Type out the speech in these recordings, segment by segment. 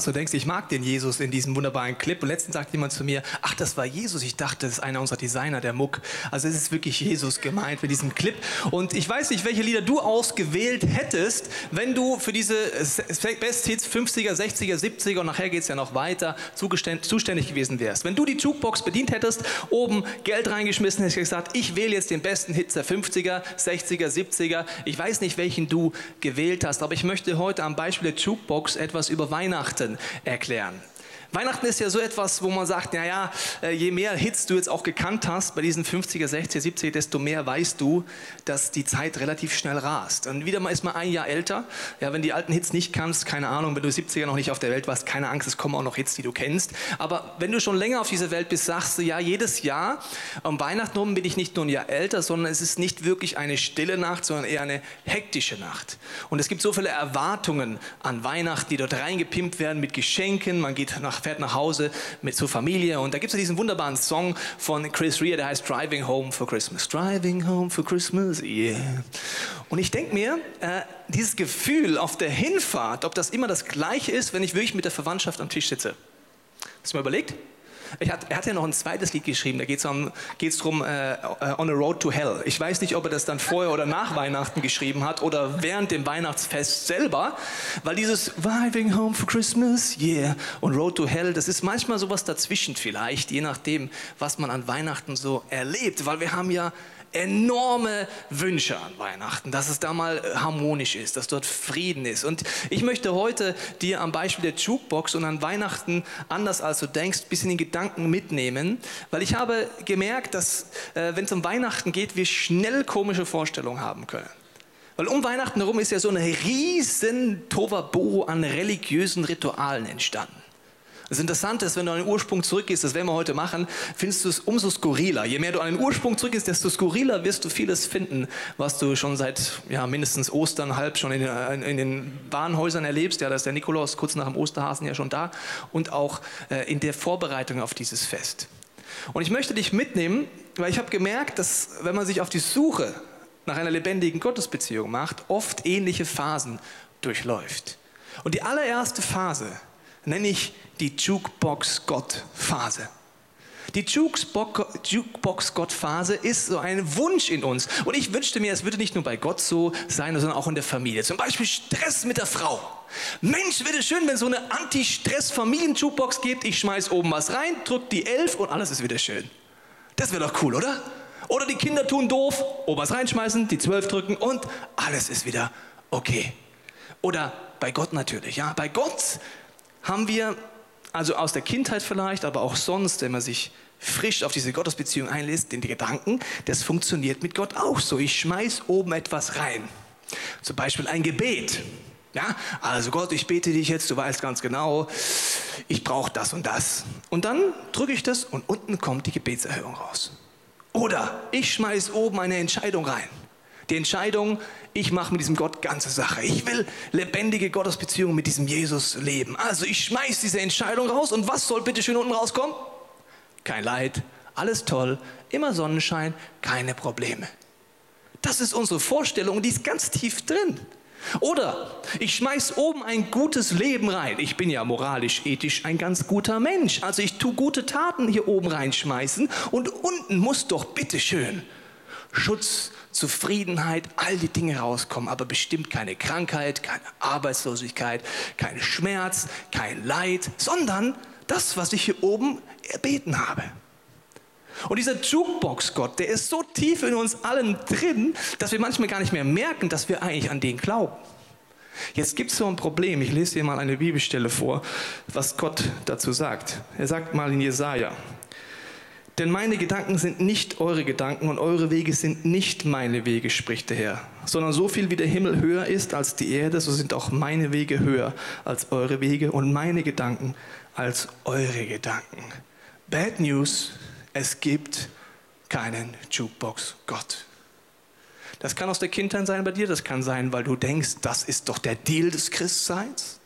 Als du denkst. Ich mag den Jesus in diesem wunderbaren Clip. Und letztens sagt jemand zu mir, ach, das war Jesus. Ich dachte, das ist einer unserer Designer, der Muck. Also es ist wirklich Jesus gemeint mit diesem Clip. Und ich weiß nicht, welche Lieder du ausgewählt hättest, wenn du für diese Best Hits 50er, 60er, 70er und nachher geht es ja noch weiter, zuständig gewesen wärst. Wenn du die Jukebox bedient hättest, oben Geld reingeschmissen, hättest gesagt, ich wähle jetzt den besten Hit der 50er, 60er, 70er. Ich weiß nicht, welchen du gewählt hast, aber ich möchte heute am Beispiel der Jukebox etwas über Weihnachten erklären. Weihnachten ist ja so etwas, wo man sagt, naja, äh, je mehr Hits du jetzt auch gekannt hast bei diesen 50er, 60er, 70er, desto mehr weißt du, dass die Zeit relativ schnell rast. Und wieder mal ist man ein Jahr älter. Ja, wenn die alten Hits nicht kannst, keine Ahnung, wenn du 70er noch nicht auf der Welt warst, keine Angst, es kommen auch noch Hits, die du kennst. Aber wenn du schon länger auf dieser Welt bist, sagst du, ja, jedes Jahr um Weihnachten rum bin ich nicht nur ein Jahr älter, sondern es ist nicht wirklich eine stille Nacht, sondern eher eine hektische Nacht. Und es gibt so viele Erwartungen an Weihnachten, die dort reingepimpt werden mit Geschenken. Man geht nach fährt nach Hause mit zur Familie und da gibt es diesen wunderbaren Song von Chris Rea, der heißt Driving Home for Christmas. Driving Home for Christmas, yeah. Und ich denke mir, äh, dieses Gefühl auf der Hinfahrt, ob das immer das gleiche ist, wenn ich wirklich mit der Verwandtschaft am Tisch sitze. Hast du mal überlegt? Er hat ja noch ein zweites Lied geschrieben, da geht es um, darum, äh, On a Road to Hell. Ich weiß nicht, ob er das dann vorher oder nach Weihnachten geschrieben hat oder während dem Weihnachtsfest selber, weil dieses Driving Home for Christmas, yeah, und Road to Hell, das ist manchmal sowas dazwischen vielleicht, je nachdem, was man an Weihnachten so erlebt, weil wir haben ja enorme Wünsche an Weihnachten, dass es da mal äh, harmonisch ist, dass dort Frieden ist. Und ich möchte heute dir am Beispiel der Jukebox und an Weihnachten, anders als du denkst, ein bisschen den Gedanken mitnehmen, weil ich habe gemerkt, dass äh, wenn es um Weihnachten geht, wir schnell komische Vorstellungen haben können. Weil um Weihnachten herum ist ja so eine riesen Tovabo an religiösen Ritualen entstanden. Das Interessante ist, wenn du an den Ursprung zurückgehst, das werden wir heute machen, findest du es umso skurriler. Je mehr du an den Ursprung zurückgehst, desto skurriler wirst du vieles finden, was du schon seit ja, mindestens Ostern halb schon in, in, in den Bahnhäusern erlebst. Ja, da ist der Nikolaus kurz nach dem Osterhasen ja schon da und auch äh, in der Vorbereitung auf dieses Fest. Und ich möchte dich mitnehmen, weil ich habe gemerkt, dass wenn man sich auf die Suche nach einer lebendigen Gottesbeziehung macht, oft ähnliche Phasen durchläuft. Und die allererste Phase nenne ich die Jukebox-Gott-Phase. Die Jukebox-Gott-Phase ist so ein Wunsch in uns. Und ich wünschte mir, es würde nicht nur bei Gott so sein, sondern auch in der Familie. Zum Beispiel Stress mit der Frau. Mensch, wäre es schön, wenn es so eine Anti-Stress-Familien-Jukebox gibt. Ich schmeiß oben was rein, drück die Elf und alles ist wieder schön. Das wäre doch cool, oder? Oder die Kinder tun doof, oben was reinschmeißen, die Zwölf drücken und alles ist wieder okay. Oder bei Gott natürlich, ja. Bei Gott haben wir, also aus der Kindheit vielleicht, aber auch sonst, wenn man sich frisch auf diese Gottesbeziehung einlässt, den Gedanken, das funktioniert mit Gott auch so. Ich schmeiß oben etwas rein. Zum Beispiel ein Gebet. Ja, also Gott, ich bete dich jetzt, du weißt ganz genau, ich brauche das und das. Und dann drücke ich das und unten kommt die Gebetserhörung raus. Oder ich schmeiß oben eine Entscheidung rein. Die Entscheidung, ich mache mit diesem Gott ganze Sache. Ich will lebendige Gottesbeziehungen mit diesem Jesus leben. Also ich schmeiß diese Entscheidung raus und was soll bitte schön unten rauskommen? Kein Leid, alles toll, immer Sonnenschein, keine Probleme. Das ist unsere Vorstellung, die ist ganz tief drin. Oder ich schmeiß oben ein gutes Leben rein. Ich bin ja moralisch, ethisch ein ganz guter Mensch. Also ich tue gute Taten hier oben reinschmeißen und unten muss doch bitteschön Schutz, Zufriedenheit, all die Dinge rauskommen, aber bestimmt keine Krankheit, keine Arbeitslosigkeit, kein Schmerz, kein Leid, sondern das, was ich hier oben erbeten habe. Und dieser Jukebox-Gott, der ist so tief in uns allen drin, dass wir manchmal gar nicht mehr merken, dass wir eigentlich an den glauben. Jetzt gibt es so ein Problem. Ich lese dir mal eine Bibelstelle vor, was Gott dazu sagt. Er sagt mal in Jesaja, denn meine Gedanken sind nicht eure Gedanken und eure Wege sind nicht meine Wege, spricht der Herr. Sondern so viel wie der Himmel höher ist als die Erde, so sind auch meine Wege höher als eure Wege und meine Gedanken als eure Gedanken. Bad News, es gibt keinen Jukebox Gott. Das kann aus der Kindheit sein bei dir, das kann sein, weil du denkst, das ist doch der Deal des Christseins.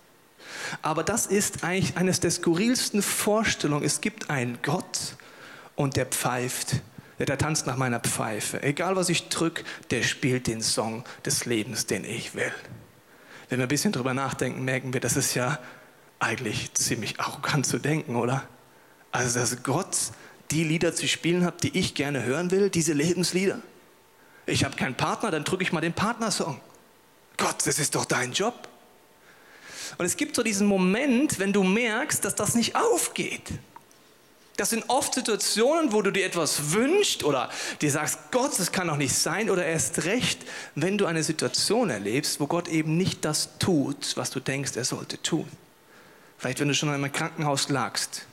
Aber das ist eigentlich eines der skurrilsten Vorstellungen. Es gibt einen Gott, und der pfeift. Der tanzt nach meiner Pfeife. Egal was ich drück, der spielt den Song des Lebens, den ich will. Wenn wir ein bisschen drüber nachdenken, merken wir, das ist ja eigentlich ziemlich arrogant zu denken, oder? Also, dass Gott die Lieder zu spielen hat, die ich gerne hören will, diese Lebenslieder. Ich habe keinen Partner, dann drücke ich mal den Partnersong. Gott, das ist doch dein Job. Und es gibt so diesen Moment, wenn du merkst, dass das nicht aufgeht. Das sind oft Situationen, wo du dir etwas wünschst oder dir sagst, Gott, das kann doch nicht sein. Oder erst recht, wenn du eine Situation erlebst, wo Gott eben nicht das tut, was du denkst, er sollte tun. Vielleicht, wenn du schon einmal im Krankenhaus lagst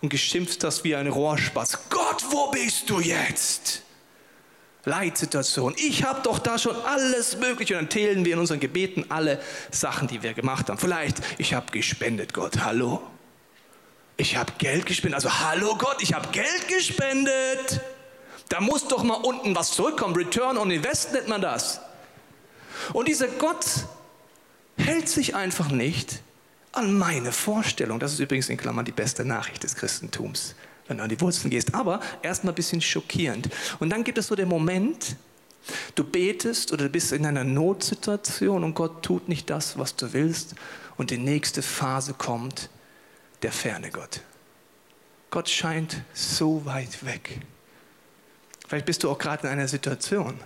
und geschimpft hast wie ein Rohrspatz. Gott, wo bist du jetzt? Leitsituation. Ich habe doch da schon alles Mögliche. Und dann zählen wir in unseren Gebeten alle Sachen, die wir gemacht haben. Vielleicht, ich habe gespendet, Gott. Hallo? Ich habe Geld gespendet. Also, hallo Gott, ich habe Geld gespendet. Da muss doch mal unten was zurückkommen. Return on Invest nennt man das. Und dieser Gott hält sich einfach nicht an meine Vorstellung. Das ist übrigens in Klammern die beste Nachricht des Christentums wenn du an die Wurzeln gehst. Aber erstmal ein bisschen schockierend. Und dann gibt es so den Moment, du betest oder du bist in einer Notsituation und Gott tut nicht das, was du willst. Und die nächste Phase kommt, der ferne Gott. Gott scheint so weit weg. Vielleicht bist du auch gerade in einer Situation,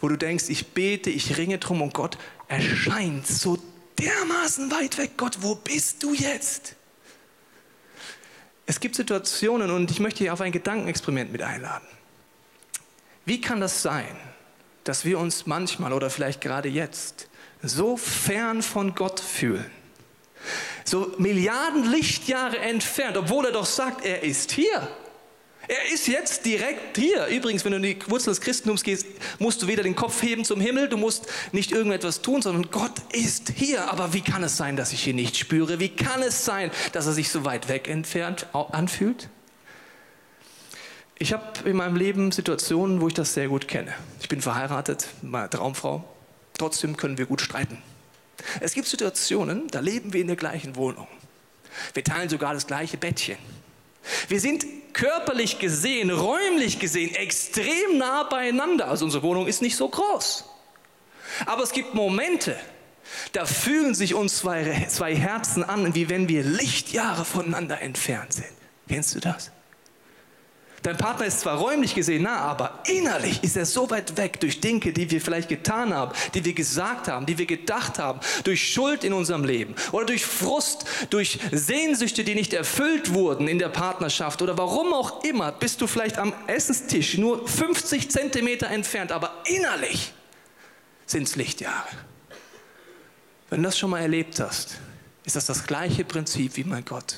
wo du denkst, ich bete, ich ringe drum und Gott erscheint so dermaßen weit weg. Gott, wo bist du jetzt? Es gibt Situationen und ich möchte hier auf ein Gedankenexperiment mit einladen. Wie kann das sein, dass wir uns manchmal oder vielleicht gerade jetzt so fern von Gott fühlen? So Milliarden Lichtjahre entfernt, obwohl er doch sagt, er ist hier. Er ist jetzt direkt hier. Übrigens, wenn du in die Wurzel des Christentums gehst, musst du weder den Kopf heben zum Himmel, du musst nicht irgendetwas tun, sondern Gott ist hier. Aber wie kann es sein, dass ich ihn nicht spüre? Wie kann es sein, dass er sich so weit weg entfernt anfühlt? Ich habe in meinem Leben Situationen, wo ich das sehr gut kenne. Ich bin verheiratet, meine Traumfrau. Trotzdem können wir gut streiten. Es gibt Situationen, da leben wir in der gleichen Wohnung. Wir teilen sogar das gleiche Bettchen. Wir sind körperlich gesehen, räumlich gesehen extrem nah beieinander. Also unsere Wohnung ist nicht so groß. Aber es gibt Momente, da fühlen sich uns zwei, zwei Herzen an, wie wenn wir Lichtjahre voneinander entfernt sind. Kennst du das? Dein Partner ist zwar räumlich gesehen nah, aber innerlich ist er so weit weg durch Dinge, die wir vielleicht getan haben, die wir gesagt haben, die wir gedacht haben, durch Schuld in unserem Leben oder durch Frust, durch Sehnsüchte, die nicht erfüllt wurden in der Partnerschaft oder warum auch immer, bist du vielleicht am Essenstisch nur 50 Zentimeter entfernt, aber innerlich sind es Lichtjahre. Wenn du das schon mal erlebt hast, ist das das gleiche Prinzip wie mein Gott.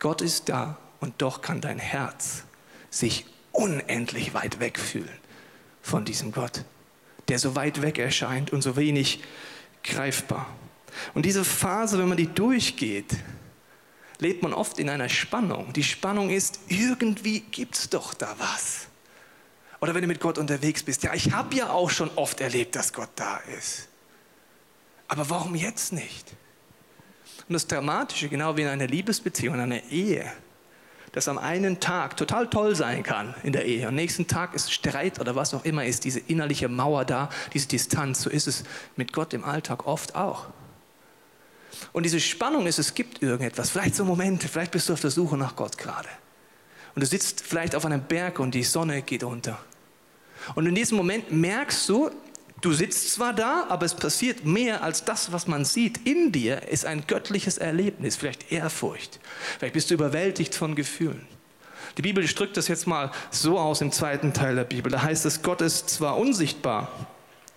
Gott ist da und doch kann dein Herz sich unendlich weit weg fühlen von diesem Gott, der so weit weg erscheint und so wenig greifbar. Und diese Phase, wenn man die durchgeht, lebt man oft in einer Spannung. Die Spannung ist, irgendwie gibt es doch da was. Oder wenn du mit Gott unterwegs bist, ja, ich habe ja auch schon oft erlebt, dass Gott da ist. Aber warum jetzt nicht? Und das Dramatische, genau wie in einer Liebesbeziehung, in einer Ehe, das am einen Tag total toll sein kann in der Ehe. Am nächsten Tag ist Streit oder was auch immer ist, diese innerliche Mauer da, diese Distanz. So ist es mit Gott im Alltag oft auch. Und diese Spannung ist, es gibt irgendetwas, vielleicht so Momente, vielleicht bist du auf der Suche nach Gott gerade. Und du sitzt vielleicht auf einem Berg und die Sonne geht unter. Und in diesem Moment merkst du, Du sitzt zwar da, aber es passiert mehr als das, was man sieht. In dir ist ein göttliches Erlebnis, vielleicht Ehrfurcht. Vielleicht bist du überwältigt von Gefühlen. Die Bibel drückt das jetzt mal so aus im zweiten Teil der Bibel. Da heißt es, Gott ist zwar unsichtbar,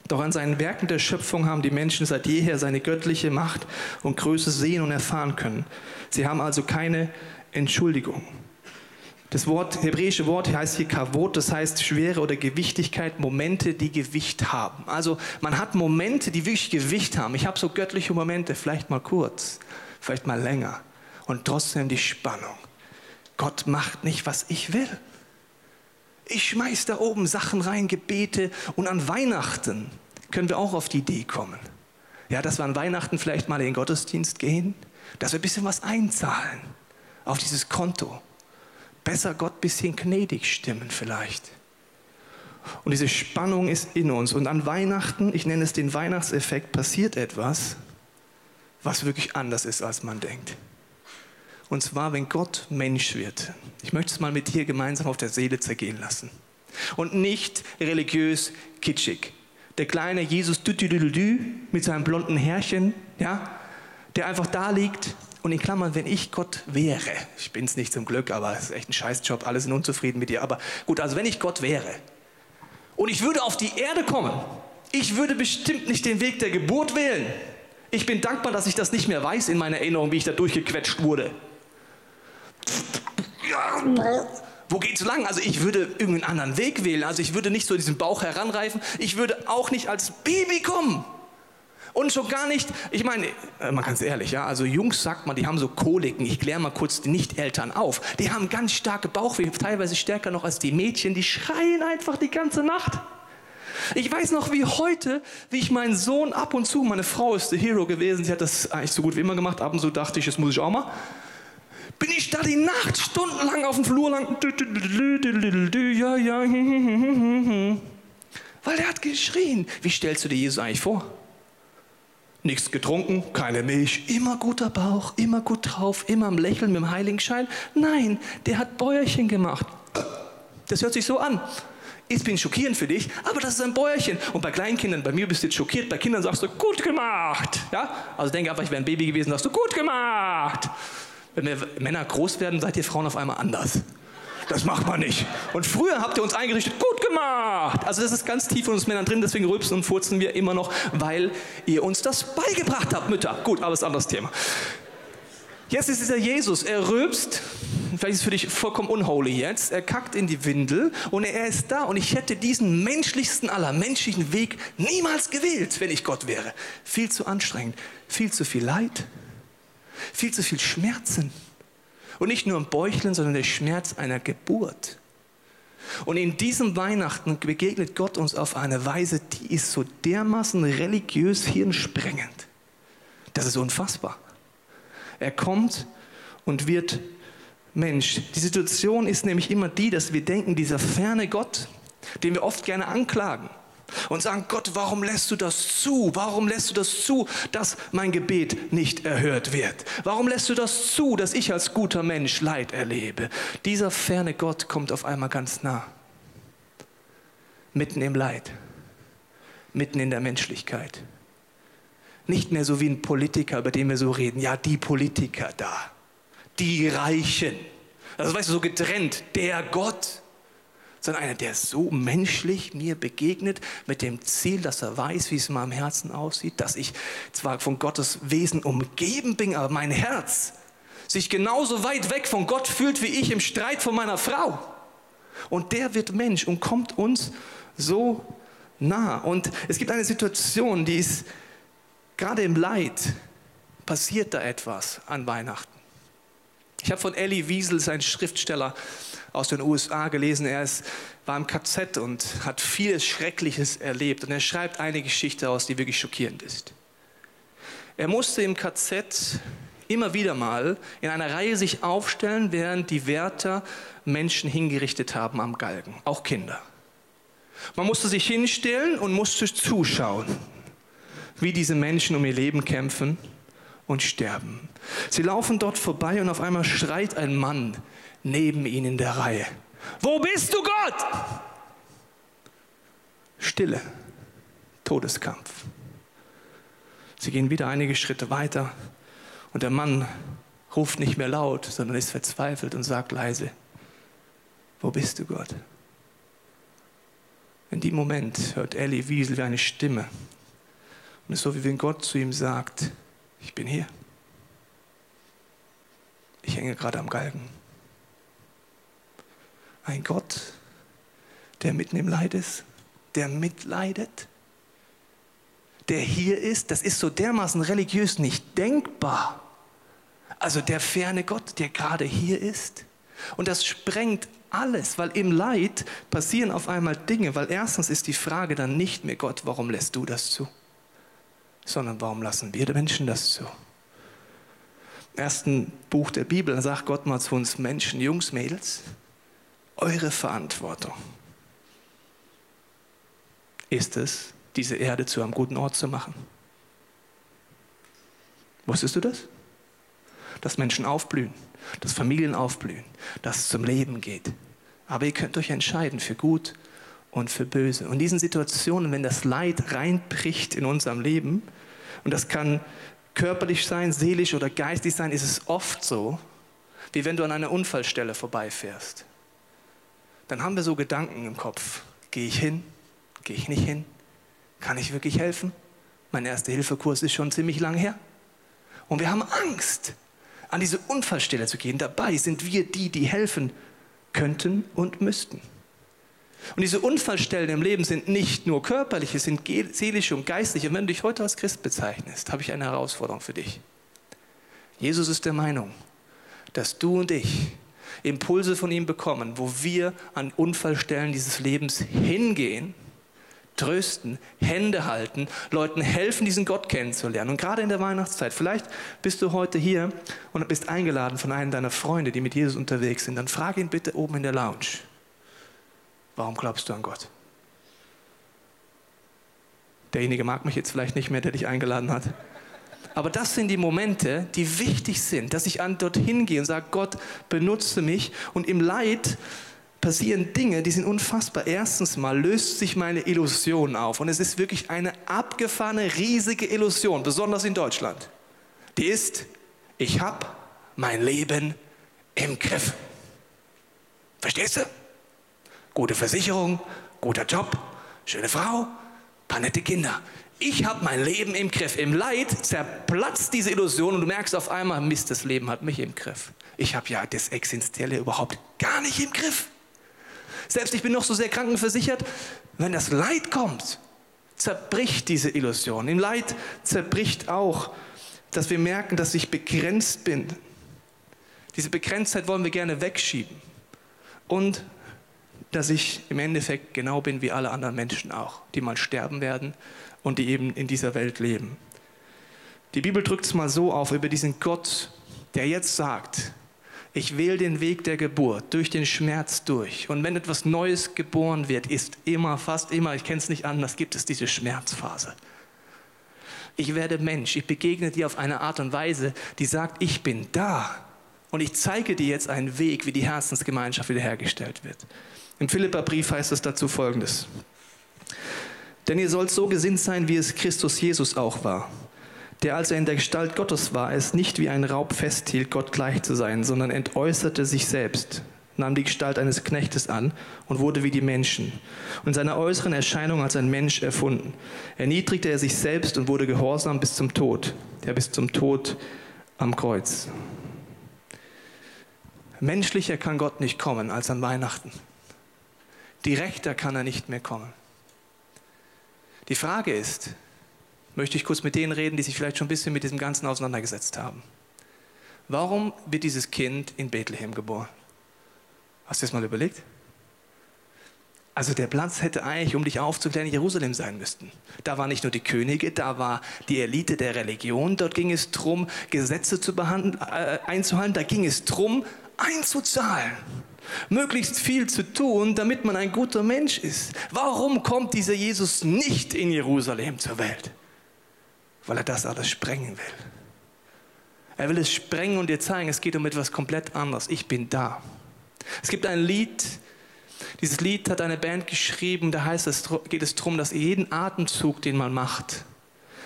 doch an seinen Werken der Schöpfung haben die Menschen seit jeher seine göttliche Macht und Größe sehen und erfahren können. Sie haben also keine Entschuldigung. Das Wort, hebräische Wort heißt hier Kavot, das heißt Schwere oder Gewichtigkeit, Momente, die Gewicht haben. Also man hat Momente, die wirklich Gewicht haben. Ich habe so göttliche Momente, vielleicht mal kurz, vielleicht mal länger. Und trotzdem die Spannung. Gott macht nicht, was ich will. Ich schmeiß da oben Sachen rein, Gebete und an Weihnachten können wir auch auf die Idee kommen. Ja, dass wir an Weihnachten vielleicht mal in den Gottesdienst gehen, dass wir ein bisschen was einzahlen auf dieses Konto besser Gott ein bisschen gnädig stimmen vielleicht. Und diese Spannung ist in uns. Und an Weihnachten, ich nenne es den Weihnachtseffekt, passiert etwas, was wirklich anders ist, als man denkt. Und zwar, wenn Gott Mensch wird. Ich möchte es mal mit dir gemeinsam auf der Seele zergehen lassen. Und nicht religiös kitschig. Der kleine Jesus mit seinem blonden Härchen, ja, der einfach da liegt und in Klammern, wenn ich Gott wäre, ich bin es nicht zum Glück, aber es ist echt ein Scheißjob, alle sind unzufrieden mit dir, aber gut, also wenn ich Gott wäre und ich würde auf die Erde kommen, ich würde bestimmt nicht den Weg der Geburt wählen. Ich bin dankbar, dass ich das nicht mehr weiß in meiner Erinnerung, wie ich da durchgequetscht wurde. Wo geht's lang? Also ich würde irgendeinen anderen Weg wählen. Also ich würde nicht so diesen Bauch heranreifen. Ich würde auch nicht als Baby kommen. Und schon gar nicht, ich meine, äh, mal ganz ehrlich, ja, also Jungs sagt man, die haben so Koliken. Ich kläre mal kurz die Nicht-Eltern auf. Die haben ganz starke Bauchweh, teilweise stärker noch als die Mädchen. Die schreien einfach die ganze Nacht. Ich weiß noch wie heute, wie ich meinen Sohn ab und zu, meine Frau ist der Hero gewesen, sie hat das eigentlich so gut wie immer gemacht, ab und zu dachte ich, das muss ich auch mal. Bin ich da die Nacht stundenlang auf dem Flur lang. Ja, ja. Weil er hat geschrien. Wie stellst du dir Jesus eigentlich vor? Nichts getrunken, keine Milch, immer guter Bauch, immer gut drauf, immer am Lächeln mit dem Heiligenschein. Nein, der hat Bäuerchen gemacht. Das hört sich so an. Ich bin schockierend für dich, aber das ist ein Bäuerchen. Und bei Kleinkindern, bei mir bist du jetzt schockiert, bei Kindern sagst du, gut gemacht. Ja? Also denke einfach, ich wäre ein Baby gewesen, sagst du, gut gemacht. Wenn wir Männer groß werden, seid ihr Frauen auf einmal anders. Das macht man nicht. Und früher habt ihr uns eingerichtet, gut gemacht. Also das ist ganz tief in uns Männern drin, deswegen rülpsen und furzen wir immer noch, weil ihr uns das beigebracht habt, Mütter. Gut, aber ist ein anderes Thema. Jetzt ist dieser Jesus, er rülpst, vielleicht ist es für dich vollkommen unholy jetzt, er kackt in die Windel und er ist da und ich hätte diesen menschlichsten aller menschlichen Weg niemals gewählt, wenn ich Gott wäre. Viel zu anstrengend, viel zu viel Leid, viel zu viel Schmerzen. Und nicht nur ein Bäuchlen, sondern der Schmerz einer Geburt. Und in diesem Weihnachten begegnet Gott uns auf eine Weise, die ist so dermaßen religiös hirnsprengend. Das ist unfassbar. Er kommt und wird Mensch. Die Situation ist nämlich immer die, dass wir denken, dieser ferne Gott, den wir oft gerne anklagen, und sagen, Gott, warum lässt du das zu? Warum lässt du das zu, dass mein Gebet nicht erhört wird? Warum lässt du das zu, dass ich als guter Mensch Leid erlebe? Dieser ferne Gott kommt auf einmal ganz nah. Mitten im Leid, mitten in der Menschlichkeit. Nicht mehr so wie ein Politiker, über den wir so reden. Ja, die Politiker da, die Reichen. Also weißt du, so getrennt, der Gott sondern einer, der so menschlich mir begegnet, mit dem Ziel, dass er weiß, wie es in meinem Herzen aussieht, dass ich zwar von Gottes Wesen umgeben bin, aber mein Herz sich genauso weit weg von Gott fühlt, wie ich im Streit von meiner Frau. Und der wird Mensch und kommt uns so nah. Und es gibt eine Situation, die ist gerade im Leid, passiert da etwas an Weihnachten. Ich habe von Elie Wiesel, sein Schriftsteller, aus den USA gelesen. Er ist, war im KZ und hat vieles Schreckliches erlebt. Und er schreibt eine Geschichte aus, die wirklich schockierend ist. Er musste im KZ immer wieder mal in einer Reihe sich aufstellen, während die Wärter Menschen hingerichtet haben am Galgen, auch Kinder. Man musste sich hinstellen und musste zuschauen, wie diese Menschen um ihr Leben kämpfen und sterben. Sie laufen dort vorbei und auf einmal schreit ein Mann neben ihnen in der Reihe. Wo bist du, Gott? Stille, Todeskampf. Sie gehen wieder einige Schritte weiter und der Mann ruft nicht mehr laut, sondern ist verzweifelt und sagt leise, wo bist du, Gott? In dem Moment hört Ellie Wiesel wie eine Stimme. Und es ist so, wie wenn Gott zu ihm sagt, ich bin hier. Ich hänge gerade am Galgen. Ein Gott, der mitten im Leid ist, der mitleidet, der hier ist, das ist so dermaßen religiös nicht denkbar. Also der ferne Gott, der gerade hier ist. Und das sprengt alles, weil im Leid passieren auf einmal Dinge, weil erstens ist die Frage dann nicht mehr Gott, warum lässt du das zu? Sondern warum lassen wir Menschen das zu? Im ersten Buch der Bibel sagt Gott mal zu uns Menschen, Jungs, Mädels, eure Verantwortung ist es, diese Erde zu einem guten Ort zu machen. Wusstest du das? Dass Menschen aufblühen, dass Familien aufblühen, dass es zum Leben geht. Aber ihr könnt euch entscheiden für gut und für böse. Und in diesen Situationen, wenn das Leid reinbricht in unserem Leben, und das kann körperlich sein, seelisch oder geistig sein, ist es oft so, wie wenn du an einer Unfallstelle vorbeifährst. Dann haben wir so Gedanken im Kopf. Gehe ich hin? Gehe ich nicht hin? Kann ich wirklich helfen? Mein erster Hilfekurs ist schon ziemlich lang her. Und wir haben Angst, an diese Unfallstelle zu gehen. Dabei sind wir die, die helfen könnten und müssten. Und diese Unfallstellen im Leben sind nicht nur körperliche, sind seelische und geistliche. Und wenn du dich heute als Christ bezeichnest, habe ich eine Herausforderung für dich. Jesus ist der Meinung, dass du und ich Impulse von ihm bekommen, wo wir an Unfallstellen dieses Lebens hingehen, trösten, Hände halten, Leuten helfen, diesen Gott kennenzulernen. Und gerade in der Weihnachtszeit, vielleicht bist du heute hier und bist eingeladen von einem deiner Freunde, die mit Jesus unterwegs sind, dann frage ihn bitte oben in der Lounge. Warum glaubst du an Gott? Derjenige mag mich jetzt vielleicht nicht mehr, der dich eingeladen hat. Aber das sind die Momente, die wichtig sind, dass ich an dorthin gehe und sage, Gott, benutze mich. Und im Leid passieren Dinge, die sind unfassbar. Erstens mal löst sich meine Illusion auf. Und es ist wirklich eine abgefahrene, riesige Illusion, besonders in Deutschland. Die ist, ich habe mein Leben im Griff. Verstehst du? Gute Versicherung, guter Job, schöne Frau, paar nette Kinder. Ich habe mein Leben im Griff. Im Leid zerplatzt diese Illusion und du merkst auf einmal, Mist, das Leben hat mich im Griff. Ich habe ja das Existenzielle überhaupt gar nicht im Griff. Selbst ich bin noch so sehr krankenversichert, wenn das Leid kommt, zerbricht diese Illusion. Im Leid zerbricht auch, dass wir merken, dass ich begrenzt bin. Diese Begrenztheit wollen wir gerne wegschieben. Und dass ich im Endeffekt genau bin wie alle anderen Menschen auch, die mal sterben werden und die eben in dieser Welt leben. Die Bibel drückt es mal so auf über diesen Gott, der jetzt sagt, ich wähle den Weg der Geburt, durch den Schmerz durch. Und wenn etwas Neues geboren wird, ist immer, fast immer, ich kenne es nicht anders, gibt es diese Schmerzphase. Ich werde Mensch, ich begegne dir auf eine Art und Weise, die sagt, ich bin da. Und ich zeige dir jetzt einen Weg, wie die Herzensgemeinschaft wiederhergestellt wird. Im Philipperbrief heißt es dazu folgendes. Denn ihr sollt so gesinnt sein, wie es Christus Jesus auch war, der, als er in der Gestalt Gottes war, es nicht wie ein Raub festhielt, Gott gleich zu sein, sondern entäußerte sich selbst, nahm die Gestalt eines Knechtes an und wurde wie die Menschen und in seiner äußeren Erscheinung als ein Mensch erfunden. Erniedrigte er sich selbst und wurde gehorsam bis zum Tod, ja bis zum Tod am Kreuz. Menschlicher kann Gott nicht kommen als an Weihnachten. Direkter kann er nicht mehr kommen. Die Frage ist, möchte ich kurz mit denen reden, die sich vielleicht schon ein bisschen mit diesem Ganzen auseinandergesetzt haben. Warum wird dieses Kind in Bethlehem geboren? Hast du das mal überlegt? Also der Platz hätte eigentlich, um dich aufzuklären, in Jerusalem sein müssten. Da waren nicht nur die Könige, da war die Elite der Religion. Dort ging es darum, Gesetze zu behandeln, äh, einzuhalten. Da ging es darum, einzuzahlen möglichst viel zu tun, damit man ein guter Mensch ist. Warum kommt dieser Jesus nicht in Jerusalem zur Welt? Weil er das alles sprengen will. Er will es sprengen und dir zeigen, es geht um etwas komplett anderes. Ich bin da. Es gibt ein Lied, dieses Lied hat eine Band geschrieben, da heißt es, geht es darum, dass jeden Atemzug, den man macht,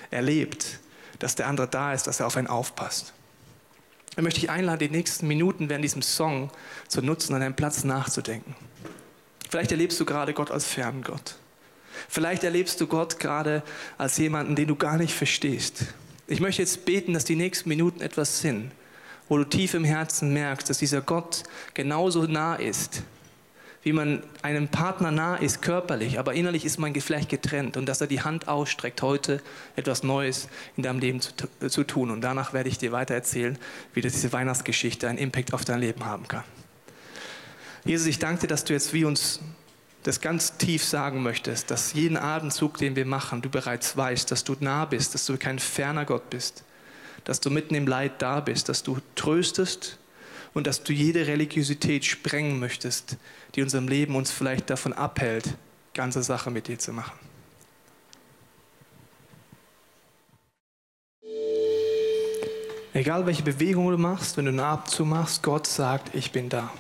erlebt, dass der andere da ist, dass er auf einen aufpasst. Ich möchte dich einladen, die nächsten Minuten während diesem Song zu nutzen, an einem Platz nachzudenken. Vielleicht erlebst du gerade Gott als Ferngott. Vielleicht erlebst du Gott gerade als jemanden, den du gar nicht verstehst. Ich möchte jetzt beten, dass die nächsten Minuten etwas sind, wo du tief im Herzen merkst, dass dieser Gott genauso nah ist, wie man einem Partner nah ist, körperlich, aber innerlich ist man vielleicht getrennt und dass er die Hand ausstreckt, heute etwas Neues in deinem Leben zu, zu tun. Und danach werde ich dir weiter erzählen, wie diese Weihnachtsgeschichte einen Impact auf dein Leben haben kann. Jesus, ich danke dir, dass du jetzt wie uns das ganz tief sagen möchtest, dass jeden Atemzug, den wir machen, du bereits weißt, dass du nah bist, dass du kein ferner Gott bist, dass du mitten im Leid da bist, dass du tröstest und dass du jede Religiosität sprengen möchtest, die unserem Leben uns vielleicht davon abhält, ganze Sache mit dir zu machen. Egal welche Bewegung du machst, wenn du einen Abend zumachst, Gott sagt, ich bin da.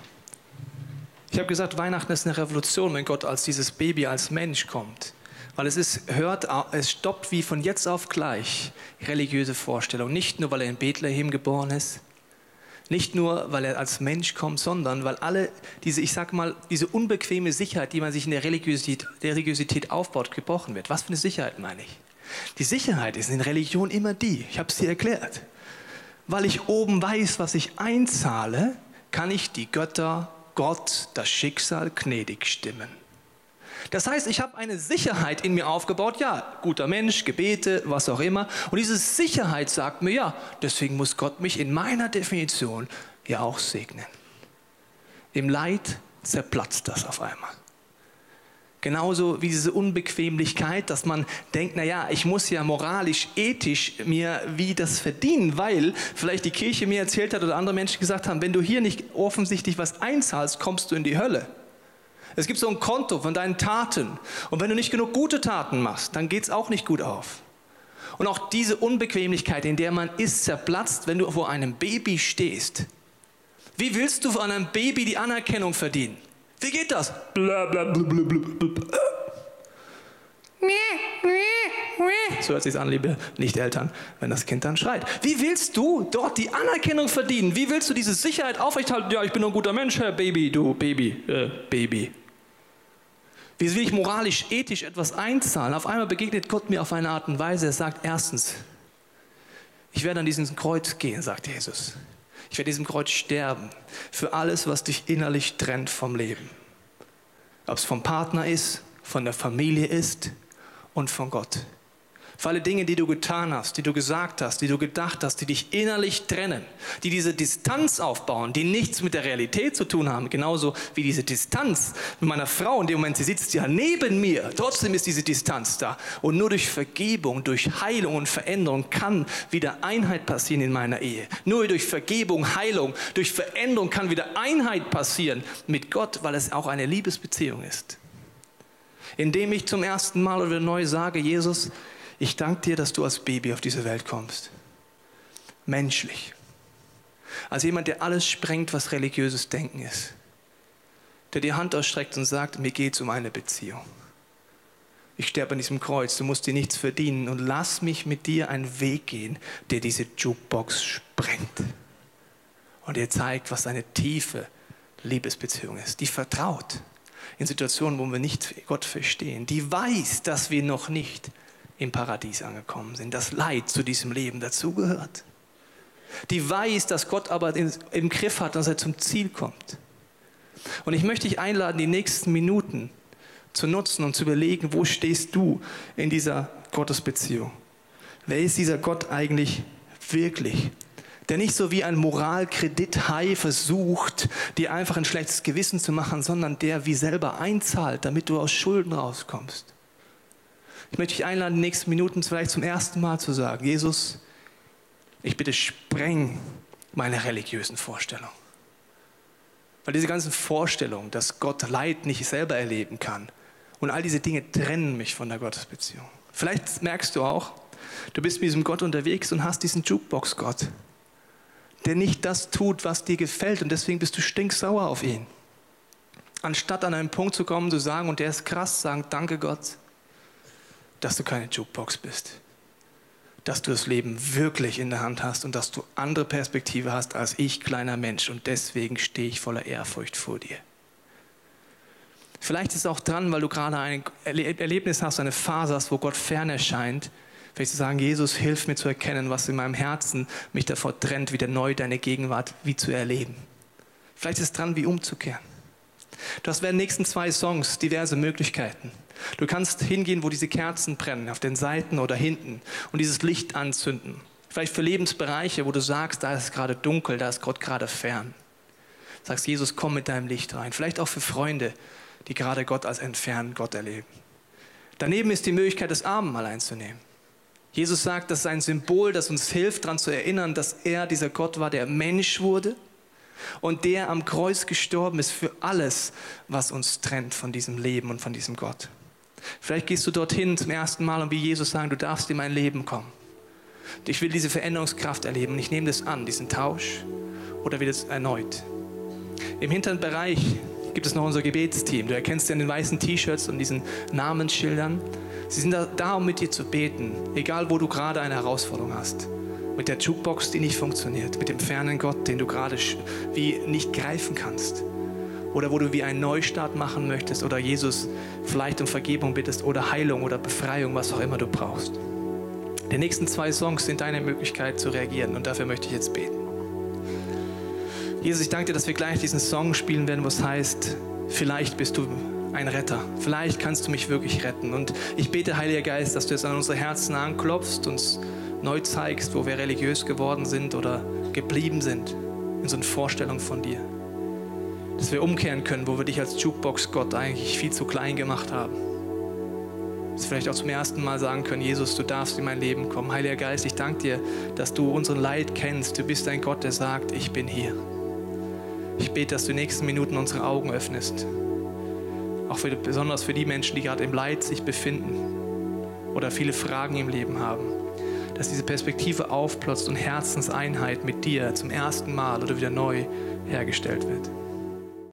Ich habe gesagt, Weihnachten ist eine Revolution, wenn Gott als dieses Baby, als Mensch kommt. Weil es ist, hört, es stoppt wie von jetzt auf gleich religiöse Vorstellungen. Nicht nur, weil er in Bethlehem geboren ist, nicht nur, weil er als Mensch kommt, sondern weil alle diese, ich sag mal, diese unbequeme Sicherheit, die man sich in der Religiosität, der Religiosität aufbaut, gebrochen wird. Was für eine Sicherheit meine ich? Die Sicherheit ist in Religion immer die, ich habe es dir erklärt. Weil ich oben weiß, was ich einzahle, kann ich die Götter, Gott, das Schicksal gnädig stimmen. Das heißt, ich habe eine Sicherheit in mir aufgebaut, ja, guter Mensch, Gebete, was auch immer. Und diese Sicherheit sagt mir, ja, deswegen muss Gott mich in meiner Definition ja auch segnen. Im Leid zerplatzt das auf einmal. Genauso wie diese Unbequemlichkeit, dass man denkt, naja, ich muss ja moralisch, ethisch mir wie das verdienen, weil vielleicht die Kirche mir erzählt hat oder andere Menschen gesagt haben, wenn du hier nicht offensichtlich was einzahlst, kommst du in die Hölle. Es gibt so ein Konto von deinen Taten. Und wenn du nicht genug gute Taten machst, dann geht es auch nicht gut auf. Und auch diese Unbequemlichkeit, in der man ist, zerplatzt, wenn du vor einem Baby stehst. Wie willst du von einem Baby die Anerkennung verdienen? Wie geht das? Blablabla. So hört sich an, liebe Nicht-Eltern, wenn das Kind dann schreit. Wie willst du dort die Anerkennung verdienen? Wie willst du diese Sicherheit aufrechthalten? Ja, ich bin ein guter Mensch, Herr Baby, du Baby, äh, Baby. Wie will ich moralisch, ethisch etwas einzahlen? Auf einmal begegnet Gott mir auf eine Art und Weise. Er sagt erstens, ich werde an dieses Kreuz gehen, sagt Jesus. Ich werde diesem Kreuz sterben für alles, was dich innerlich trennt vom Leben. Ob es vom Partner ist, von der Familie ist und von Gott. Für alle Dinge, die du getan hast, die du gesagt hast, die du gedacht hast, die dich innerlich trennen, die diese Distanz aufbauen, die nichts mit der Realität zu tun haben, genauso wie diese Distanz mit meiner Frau in dem Moment, sie sitzt ja neben mir, trotzdem ist diese Distanz da. Und nur durch Vergebung, durch Heilung und Veränderung kann wieder Einheit passieren in meiner Ehe. Nur durch Vergebung, Heilung, durch Veränderung kann wieder Einheit passieren mit Gott, weil es auch eine Liebesbeziehung ist. Indem ich zum ersten Mal oder neu sage, Jesus, ich danke dir, dass du als Baby auf diese Welt kommst. Menschlich. Als jemand, der alles sprengt, was religiöses Denken ist. Der die Hand ausstreckt und sagt, mir geht es um eine Beziehung. Ich sterbe an diesem Kreuz, du musst dir nichts verdienen und lass mich mit dir einen Weg gehen, der diese Jukebox sprengt. Und dir zeigt, was eine tiefe Liebesbeziehung ist, die vertraut in Situationen, wo wir nicht Gott verstehen, die weiß, dass wir noch nicht im Paradies angekommen sind, das Leid zu diesem Leben dazugehört. Die weiß, dass Gott aber im Griff hat, dass er zum Ziel kommt. Und ich möchte dich einladen, die nächsten Minuten zu nutzen und zu überlegen, wo stehst du in dieser Gottesbeziehung? Wer ist dieser Gott eigentlich wirklich? Der nicht so wie ein Moralkredithai versucht, dir einfach ein schlechtes Gewissen zu machen, sondern der wie selber einzahlt, damit du aus Schulden rauskommst. Ich möchte dich einladen, in den nächsten Minuten vielleicht zum ersten Mal zu sagen, Jesus, ich bitte spreng meine religiösen Vorstellungen. Weil diese ganzen Vorstellungen, dass Gott Leid nicht selber erleben kann und all diese Dinge trennen mich von der Gottesbeziehung. Vielleicht merkst du auch, du bist mit diesem Gott unterwegs und hast diesen Jukebox-Gott, der nicht das tut, was dir gefällt und deswegen bist du stinksauer auf ihn. Anstatt an einen Punkt zu kommen, zu sagen, und der ist krass, sagen, danke Gott, dass du keine Jukebox bist. Dass du das Leben wirklich in der Hand hast und dass du andere Perspektive hast als ich, kleiner Mensch. Und deswegen stehe ich voller Ehrfurcht vor dir. Vielleicht ist es auch dran, weil du gerade ein Erlebnis hast, eine Phase hast, wo Gott fern erscheint. Vielleicht zu sagen, Jesus, hilf mir zu erkennen, was in meinem Herzen mich davor trennt, wieder neu deine Gegenwart wie zu erleben. Vielleicht ist es dran, wie umzukehren. Du hast während den nächsten zwei Songs diverse Möglichkeiten. Du kannst hingehen, wo diese Kerzen brennen, auf den Seiten oder hinten und dieses Licht anzünden. Vielleicht für Lebensbereiche, wo du sagst, da ist gerade dunkel, da ist Gott gerade fern. Sagst, Jesus, komm mit deinem Licht rein. Vielleicht auch für Freunde, die gerade Gott als entfernt Gott erleben. Daneben ist die Möglichkeit, das Abendmahl einzunehmen. Jesus sagt, das ist ein Symbol, das uns hilft, daran zu erinnern, dass er dieser Gott war, der Mensch wurde und der am Kreuz gestorben ist für alles, was uns trennt von diesem Leben und von diesem Gott. Vielleicht gehst du dorthin zum ersten Mal und wie Jesus sagen, du darfst in mein Leben kommen. Ich will diese Veränderungskraft erleben und ich nehme das an, diesen Tausch oder will es erneut. Im hinteren Bereich gibt es noch unser Gebetsteam. Du erkennst sie an den weißen T-Shirts und diesen Namensschildern. Sie sind da, um mit dir zu beten, egal wo du gerade eine Herausforderung hast. Mit der Jukebox, die nicht funktioniert, mit dem fernen Gott, den du gerade wie nicht greifen kannst. Oder wo du wie einen Neustart machen möchtest oder Jesus vielleicht um Vergebung bittest oder Heilung oder Befreiung, was auch immer du brauchst. Die nächsten zwei Songs sind deine Möglichkeit zu reagieren und dafür möchte ich jetzt beten. Jesus, ich danke dir, dass wir gleich diesen Song spielen werden, was heißt, vielleicht bist du ein Retter. Vielleicht kannst du mich wirklich retten. Und ich bete, Heiliger Geist, dass du jetzt an unsere Herzen anklopfst, uns neu zeigst, wo wir religiös geworden sind oder geblieben sind in so einer Vorstellung von dir. Dass wir umkehren können, wo wir dich als Jukebox-Gott eigentlich viel zu klein gemacht haben. Dass wir vielleicht auch zum ersten Mal sagen können, Jesus, du darfst in mein Leben kommen. Heiliger Geist, ich danke dir, dass du unseren Leid kennst. Du bist ein Gott, der sagt, ich bin hier. Ich bete, dass du in den nächsten Minuten unsere Augen öffnest. Auch für, besonders für die Menschen, die gerade im Leid sich befinden oder viele Fragen im Leben haben. Dass diese Perspektive aufplotzt und Herzenseinheit mit dir zum ersten Mal oder wieder neu hergestellt wird.